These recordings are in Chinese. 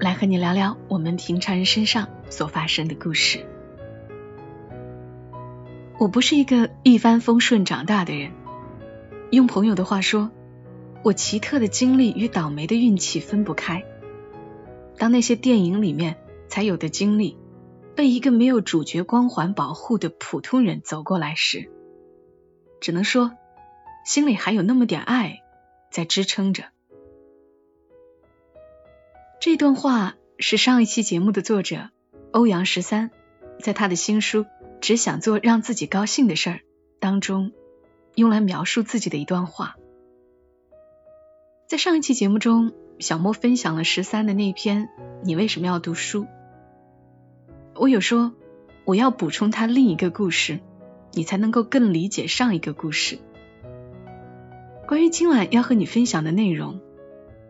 来和你聊聊我们平常人身上所发生的故事。我不是一个一帆风顺长大的人，用朋友的话说，我奇特的经历与倒霉的运气分不开。当那些电影里面才有的经历，被一个没有主角光环保护的普通人走过来时，只能说，心里还有那么点爱在支撑着。这段话是上一期节目的作者欧阳十三在他的新书《只想做让自己高兴的事儿》当中用来描述自己的一段话。在上一期节目中，小莫分享了十三的那篇《你为什么要读书》，我有说我要补充他另一个故事。你才能够更理解上一个故事。关于今晚要和你分享的内容，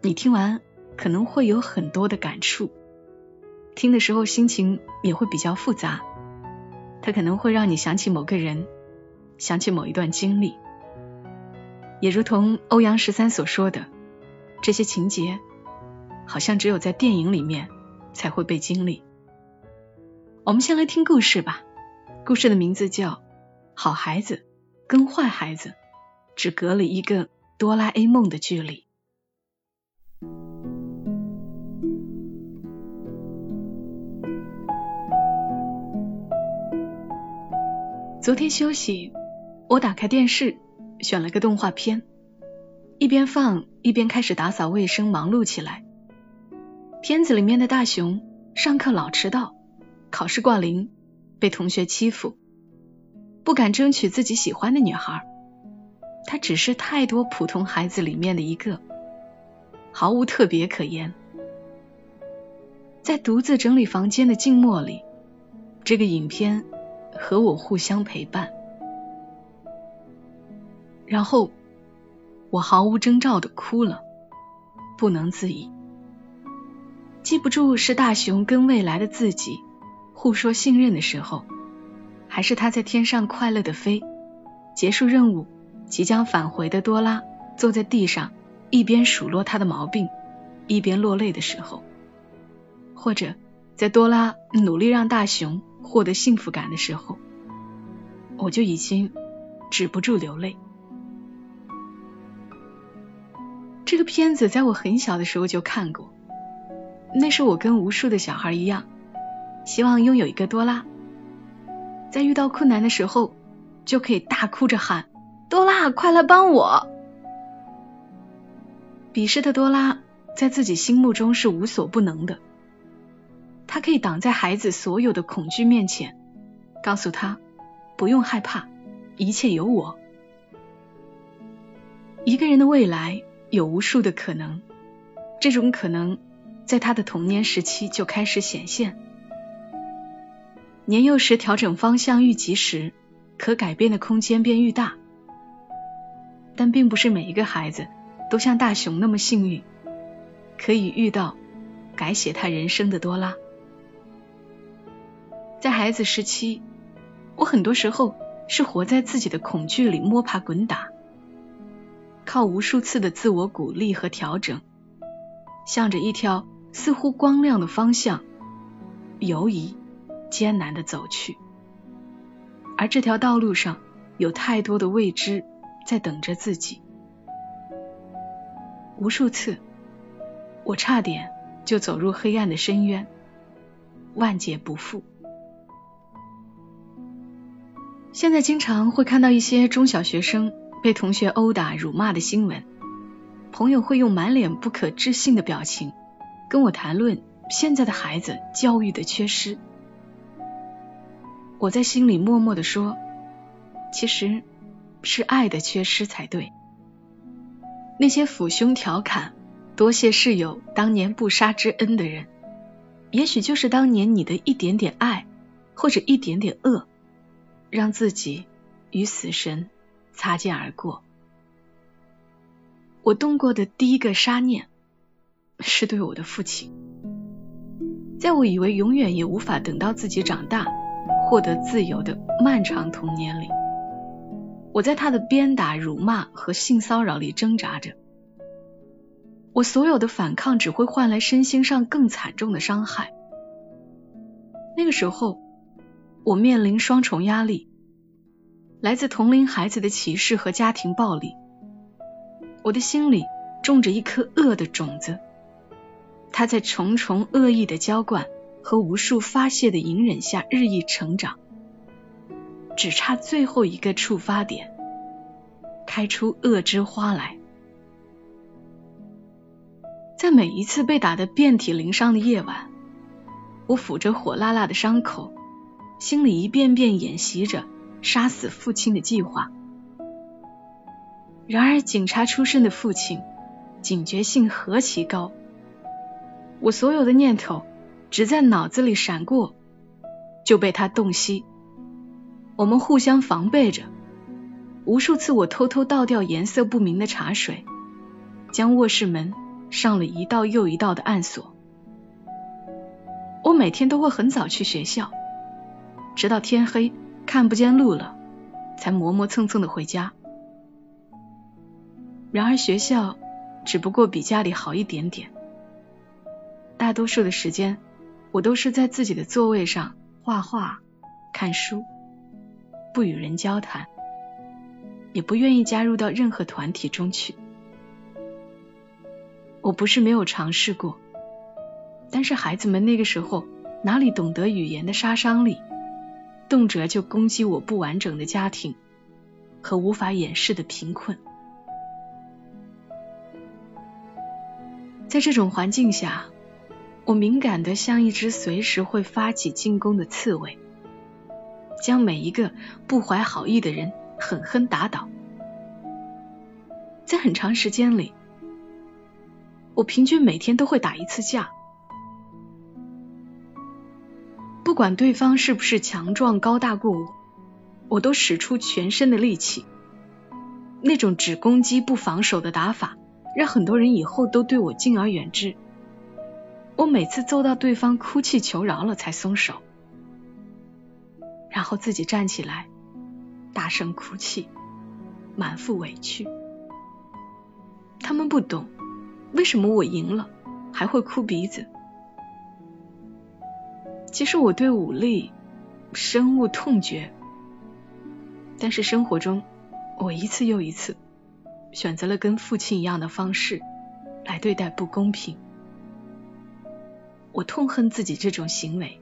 你听完可能会有很多的感触，听的时候心情也会比较复杂。它可能会让你想起某个人，想起某一段经历，也如同欧阳十三所说的，这些情节好像只有在电影里面才会被经历。我们先来听故事吧，故事的名字叫。好孩子跟坏孩子只隔了一个哆啦 A 梦的距离。昨天休息，我打开电视，选了个动画片，一边放一边开始打扫卫生，忙碌起来。片子里面的大雄上课老迟到，考试挂零，被同学欺负。不敢争取自己喜欢的女孩，他只是太多普通孩子里面的一个，毫无特别可言。在独自整理房间的静默里，这个影片和我互相陪伴。然后，我毫无征兆的哭了，不能自已。记不住是大雄跟未来的自己互说信任的时候。还是他在天上快乐的飞，结束任务，即将返回的多拉坐在地上，一边数落他的毛病，一边落泪的时候；或者在多拉努力让大雄获得幸福感的时候，我就已经止不住流泪。这个片子在我很小的时候就看过，那时我跟无数的小孩一样，希望拥有一个多拉。在遇到困难的时候，就可以大哭着喊：“多拉，快来帮我！”彼时的多拉在自己心目中是无所不能的，他可以挡在孩子所有的恐惧面前，告诉他：“不用害怕，一切有我。”一个人的未来有无数的可能，这种可能在他的童年时期就开始显现。年幼时调整方向愈及时，可改变的空间便愈大。但并不是每一个孩子都像大雄那么幸运，可以遇到改写他人生的多拉。在孩子时期，我很多时候是活在自己的恐惧里摸爬滚打，靠无数次的自我鼓励和调整，向着一条似乎光亮的方向游移。艰难的走去，而这条道路上有太多的未知在等着自己。无数次，我差点就走入黑暗的深渊，万劫不复。现在经常会看到一些中小学生被同学殴打、辱骂的新闻，朋友会用满脸不可置信的表情跟我谈论现在的孩子教育的缺失。我在心里默默的说：“其实是爱的缺失才对。那些抚胸调侃、多谢室友当年不杀之恩的人，也许就是当年你的一点点爱，或者一点点恶，让自己与死神擦肩而过。我动过的第一个杀念，是对我的父亲。在我以为永远也无法等到自己长大、获得自由的漫长童年里，我在他的鞭打、辱骂和性骚扰里挣扎着。我所有的反抗只会换来身心上更惨重的伤害。那个时候，我面临双重压力：来自同龄孩子的歧视和家庭暴力。我的心里种着一颗恶的种子。它在重重恶意的浇灌和无数发泄的隐忍下日益成长，只差最后一个触发点，开出恶之花来。在每一次被打得遍体鳞伤的夜晚，我抚着火辣辣的伤口，心里一遍遍演习着杀死父亲的计划。然而，警察出身的父亲警觉性何其高！我所有的念头只在脑子里闪过，就被他洞悉。我们互相防备着。无数次，我偷偷倒掉颜色不明的茶水，将卧室门上了一道又一道的暗锁。我每天都会很早去学校，直到天黑看不见路了，才磨磨蹭蹭的回家。然而，学校只不过比家里好一点点。大多数的时间，我都是在自己的座位上画画、看书，不与人交谈，也不愿意加入到任何团体中去。我不是没有尝试过，但是孩子们那个时候哪里懂得语言的杀伤力，动辄就攻击我不完整的家庭和无法掩饰的贫困。在这种环境下。我敏感的像一只随时会发起进攻的刺猬，将每一个不怀好意的人狠狠打倒。在很长时间里，我平均每天都会打一次架，管对方是不是强壮高大过我，我都使出全身的力气。那种只攻击不防守的打法，让很多人以后都对我敬而远之。我每次揍到对方哭泣求饶了才松手，然后自己站起来，大声哭泣，满腹委屈。他们不懂为什么我赢了还会哭鼻子。其实我对武力深恶痛绝，但是生活中我一次又一次选择了跟父亲一样的方式来对待不公平。我痛恨自己这种行为。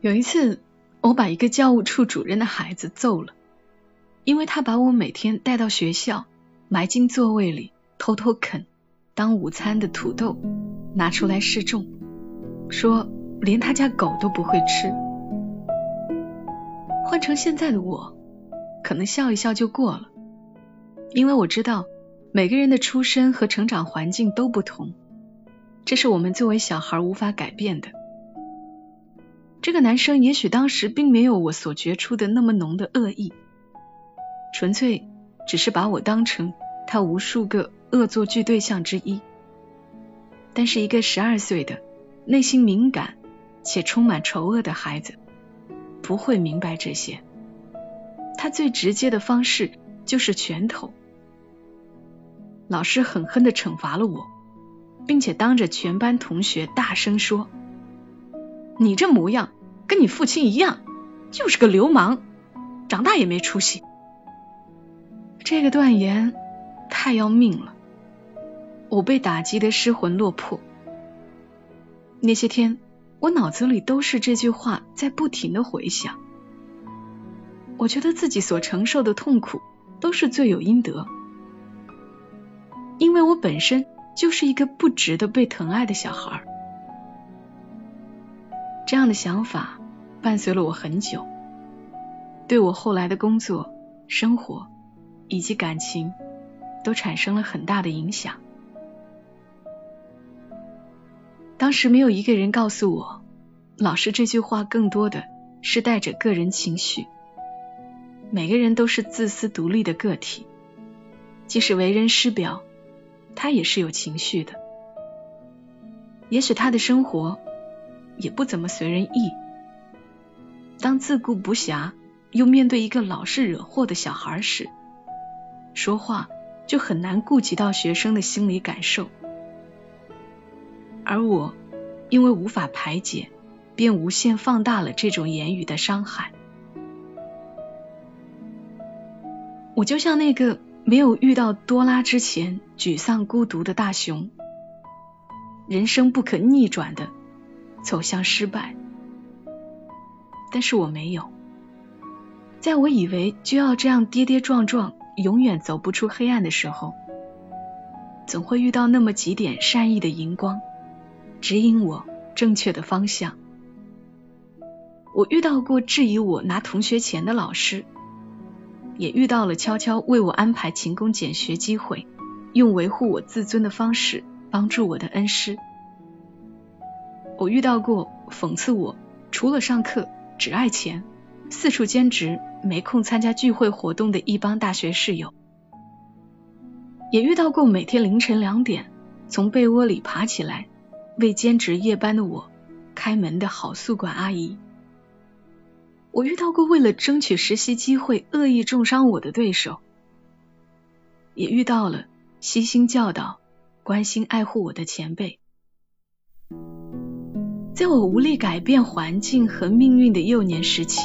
有一次，我把一个教务处主任的孩子揍了，因为他把我每天带到学校，埋进座位里偷偷啃当午餐的土豆拿出来示众，说连他家狗都不会吃。换成现在的我，可能笑一笑就过了，因为我知道每个人的出身和成长环境都不同。这是我们作为小孩无法改变的。这个男生也许当时并没有我所觉出的那么浓的恶意，纯粹只是把我当成他无数个恶作剧对象之一。但是一个十二岁的、内心敏感且充满仇恶的孩子，不会明白这些。他最直接的方式就是拳头。老师狠狠的惩罚了我。并且当着全班同学大声说：“你这模样跟你父亲一样，就是个流氓，长大也没出息。”这个断言太要命了，我被打击的失魂落魄。那些天，我脑子里都是这句话在不停的回响。我觉得自己所承受的痛苦都是罪有应得，因为我本身。就是一个不值得被疼爱的小孩。这样的想法伴随了我很久，对我后来的工作、生活以及感情都产生了很大的影响。当时没有一个人告诉我，老师这句话更多的是带着个人情绪。每个人都是自私独立的个体，即使为人师表，他也是有情绪的。也许他的生活也不怎么随人意。当自顾不暇，又面对一个老是惹祸的小孩时，说话就很难顾及到学生的心理感受。而我因为无法排解，便无限放大了这种言语的伤害。我就像那个没有遇到多拉之前沮丧孤独的大熊，人生不可逆转的走向失败。但是我没有，在我以为就要这样跌跌撞撞，永远走不出黑暗的时候，总会遇到那么几点善意的荧光，指引我正确的方向。我遇到过质疑我拿同学钱的老师，也遇到了悄悄为我安排勤工俭学机会，用维护我自尊的方式帮助我的恩师。我遇到过讽刺我除了上课。只爱钱，四处兼职，没空参加聚会活动的一帮大学室友，也遇到过每天凌晨两点从被窝里爬起来为兼职夜班的我开门的好宿管阿姨。我遇到过为了争取实习机会恶意重伤我的对手，也遇到了悉心教导、关心爱护我的前辈。在我无力改变环境和命运的幼年时期，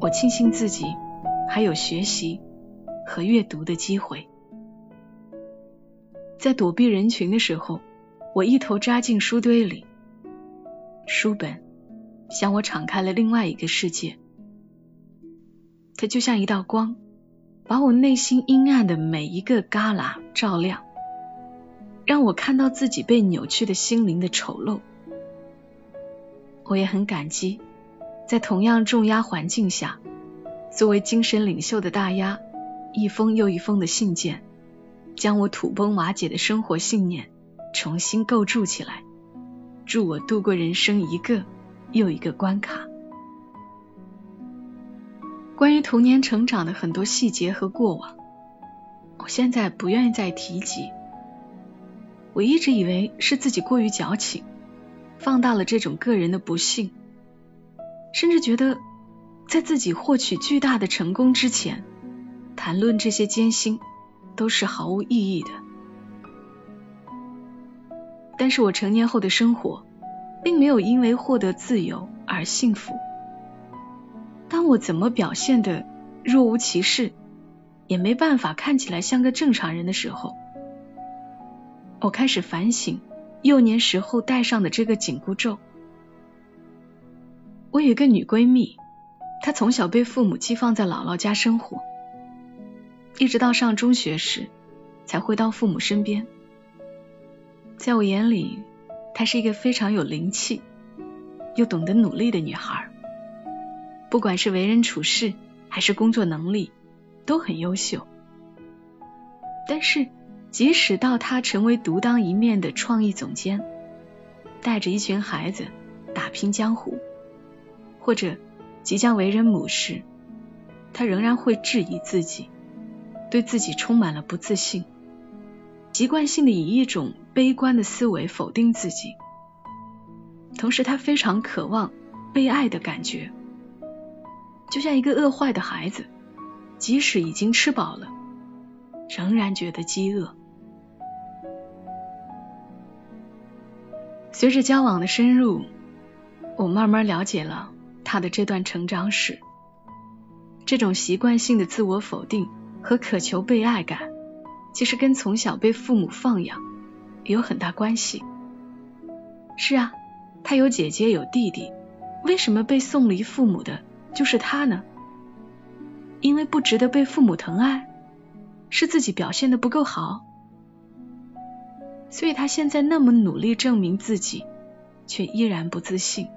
我庆幸自己还有学习和阅读的机会。在躲避人群的时候，我一头扎进书堆里，书本向我敞开了另外一个世界。它就像一道光，把我内心阴暗的每一个旮旯照亮，让我看到自己被扭曲的心灵的丑陋。我也很感激，在同样重压环境下，作为精神领袖的大鸭，一封又一封的信件，将我土崩瓦解的生活信念重新构筑起来，助我度过人生一个又一个关卡。关于童年成长的很多细节和过往，我现在不愿意再提及。我一直以为是自己过于矫情。放大了这种个人的不幸，甚至觉得在自己获取巨大的成功之前，谈论这些艰辛都是毫无意义的。但是我成年后的生活，并没有因为获得自由而幸福。当我怎么表现的若无其事，也没办法看起来像个正常人的时候，我开始反省。幼年时候戴上的这个紧箍咒。我有一个女闺蜜，她从小被父母寄放在姥姥家生活，一直到上中学时才回到父母身边。在我眼里，她是一个非常有灵气又懂得努力的女孩，不管是为人处事还是工作能力都很优秀。但是。即使到她成为独当一面的创意总监，带着一群孩子打拼江湖，或者即将为人母时，她仍然会质疑自己，对自己充满了不自信，习惯性的以一种悲观的思维否定自己。同时，他非常渴望被爱的感觉，就像一个饿坏的孩子，即使已经吃饱了，仍然觉得饥饿。随着交往的深入，我慢慢了解了他的这段成长史。这种习惯性的自我否定和渴求被爱感，其实跟从小被父母放养有很大关系。是啊，他有姐姐有弟弟，为什么被送离父母的就是他呢？因为不值得被父母疼爱，是自己表现的不够好。所以他现在那么努力证明自己，却依然不自信。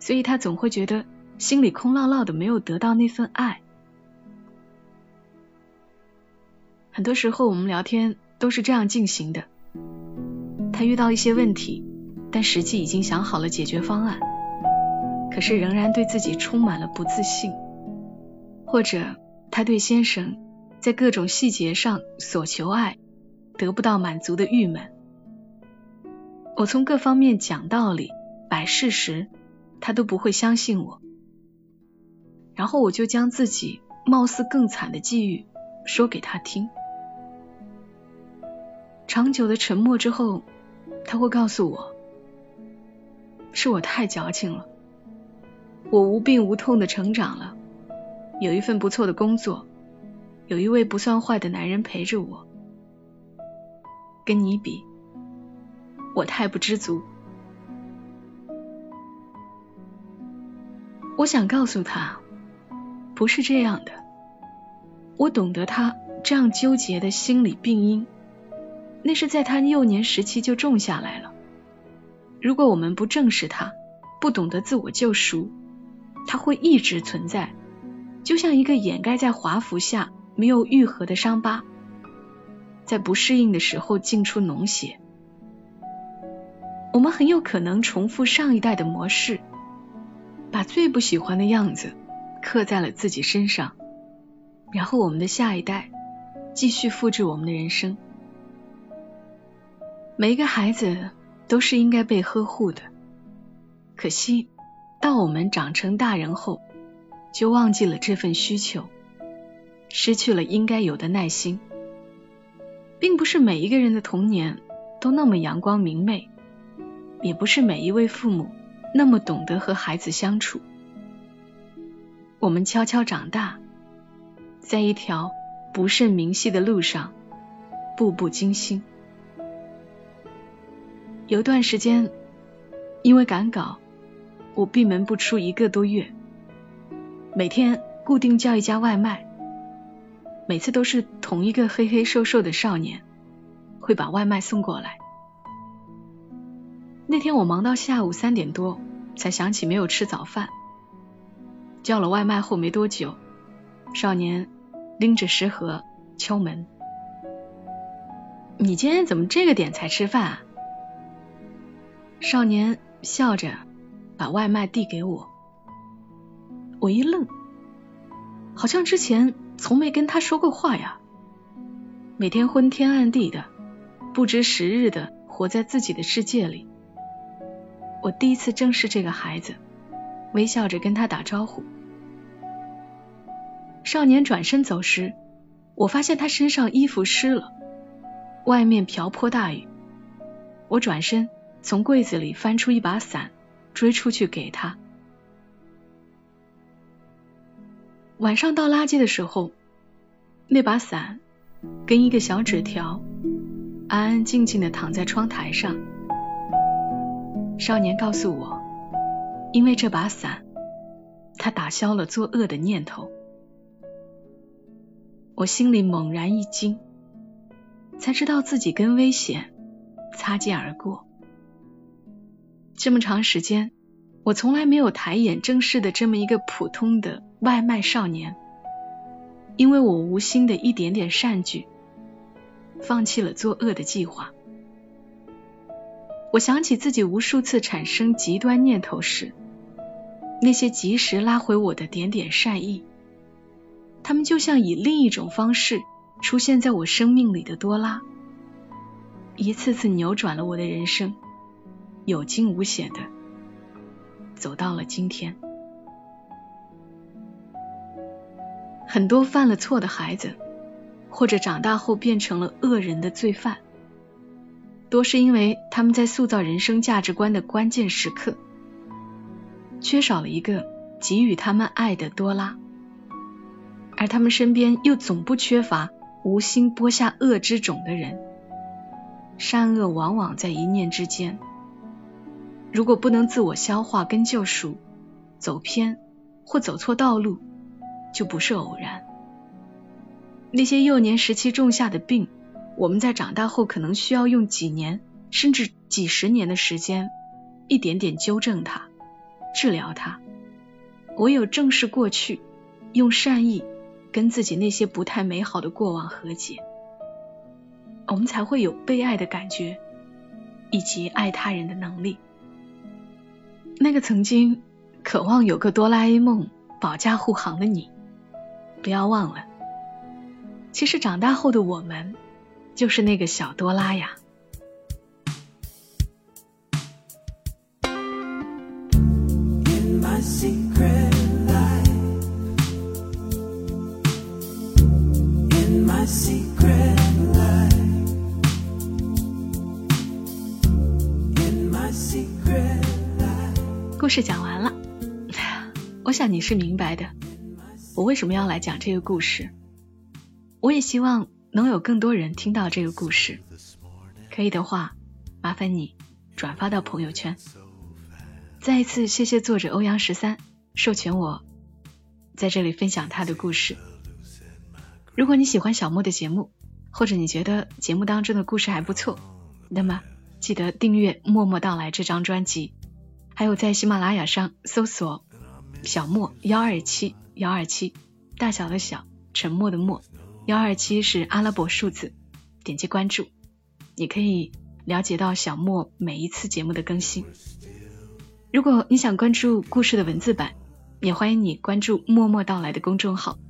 所以他总会觉得心里空落落的，没有得到那份爱。很多时候我们聊天都是这样进行的。他遇到一些问题，但实际已经想好了解决方案，可是仍然对自己充满了不自信，或者他对先生在各种细节上所求爱得不到满足的郁闷。我从各方面讲道理、摆事实，他都不会相信我。然后我就将自己貌似更惨的际遇说给他听。长久的沉默之后，他会告诉我，是我太矫情了。我无病无痛的成长了，有一份不错的工作，有一位不算坏的男人陪着我。跟你比。我太不知足。我想告诉他，不是这样的。我懂得他这样纠结的心理病因，那是在他幼年时期就种下来了。如果我们不正视他，不懂得自我救赎，他会一直存在，就像一个掩盖在华服下没有愈合的伤疤，在不适应的时候进出脓血。我们很有可能重复上一代的模式，把最不喜欢的样子刻在了自己身上，然后我们的下一代继续复制我们的人生。每一个孩子都是应该被呵护的，可惜到我们长成大人后，就忘记了这份需求，失去了应该有的耐心。并不是每一个人的童年都那么阳光明媚。也不是每一位父母那么懂得和孩子相处。我们悄悄长大，在一条不甚明晰的路上，步步惊心。有段时间，因为赶稿，我闭门不出一个多月，每天固定叫一家外卖，每次都是同一个黑黑瘦瘦的少年会把外卖送过来。那天我忙到下午三点多，才想起没有吃早饭。叫了外卖后没多久，少年拎着食盒敲门：“你今天怎么这个点才吃饭啊？”少年笑着把外卖递给我，我一愣，好像之前从没跟他说过话呀。每天昏天暗地的，不知时日的活在自己的世界里。我第一次正视这个孩子，微笑着跟他打招呼。少年转身走时，我发现他身上衣服湿了，外面瓢泼大雨。我转身从柜子里翻出一把伞，追出去给他。晚上倒垃圾的时候，那把伞跟一个小纸条，安安静静的躺在窗台上。少年告诉我，因为这把伞，他打消了作恶的念头。我心里猛然一惊，才知道自己跟危险擦肩而过。这么长时间，我从来没有抬眼正视的这么一个普通的外卖少年，因为我无心的一点点善举，放弃了作恶的计划。我想起自己无数次产生极端念头时，那些及时拉回我的点点善意，他们就像以另一种方式出现在我生命里的多拉，一次次扭转了我的人生，有惊无险的走到了今天。很多犯了错的孩子，或者长大后变成了恶人的罪犯。多是因为他们在塑造人生价值观的关键时刻，缺少了一个给予他们爱的多拉，而他们身边又总不缺乏无心播下恶之种的人。善恶往往在一念之间，如果不能自我消化跟救赎，走偏或走错道路，就不是偶然。那些幼年时期种下的病。我们在长大后可能需要用几年甚至几十年的时间，一点点纠正它、治疗它。唯有正视过去，用善意跟自己那些不太美好的过往和解，我们才会有被爱的感觉，以及爱他人的能力。那个曾经渴望有个哆啦 A 梦保驾护航的你，不要忘了，其实长大后的我们就是那个小哆啦呀。事讲完了，我想你是明白的。我为什么要来讲这个故事？我也希望能有更多人听到这个故事。可以的话，麻烦你转发到朋友圈。再一次谢谢作者欧阳十三授权我在这里分享他的故事。如果你喜欢小莫的节目，或者你觉得节目当中的故事还不错，那么记得订阅《默默到来》这张专辑。还有在喜马拉雅上搜索“小莫幺二七幺二七”，大小的小，沉默的默，幺二七是阿拉伯数字，点击关注，你可以了解到小莫每一次节目的更新。如果你想关注故事的文字版，也欢迎你关注“默默到来”的公众号，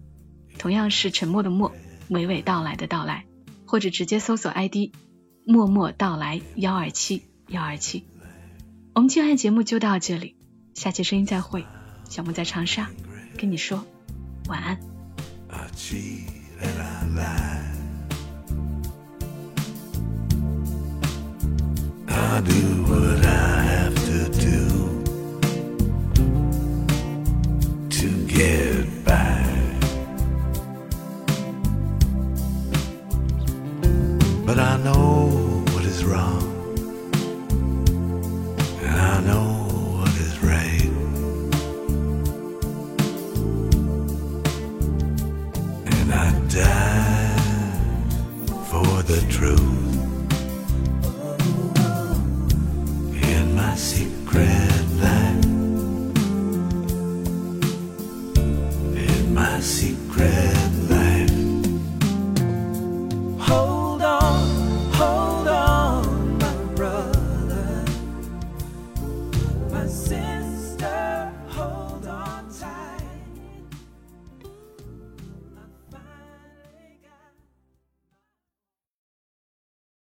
同样是沉默的默，娓娓道来的到来，或者直接搜索 ID“ 默默到来幺二七幺二七”。我们今晚的节目就到这里，下期声音再会。小木在长沙跟你说晚安。sin.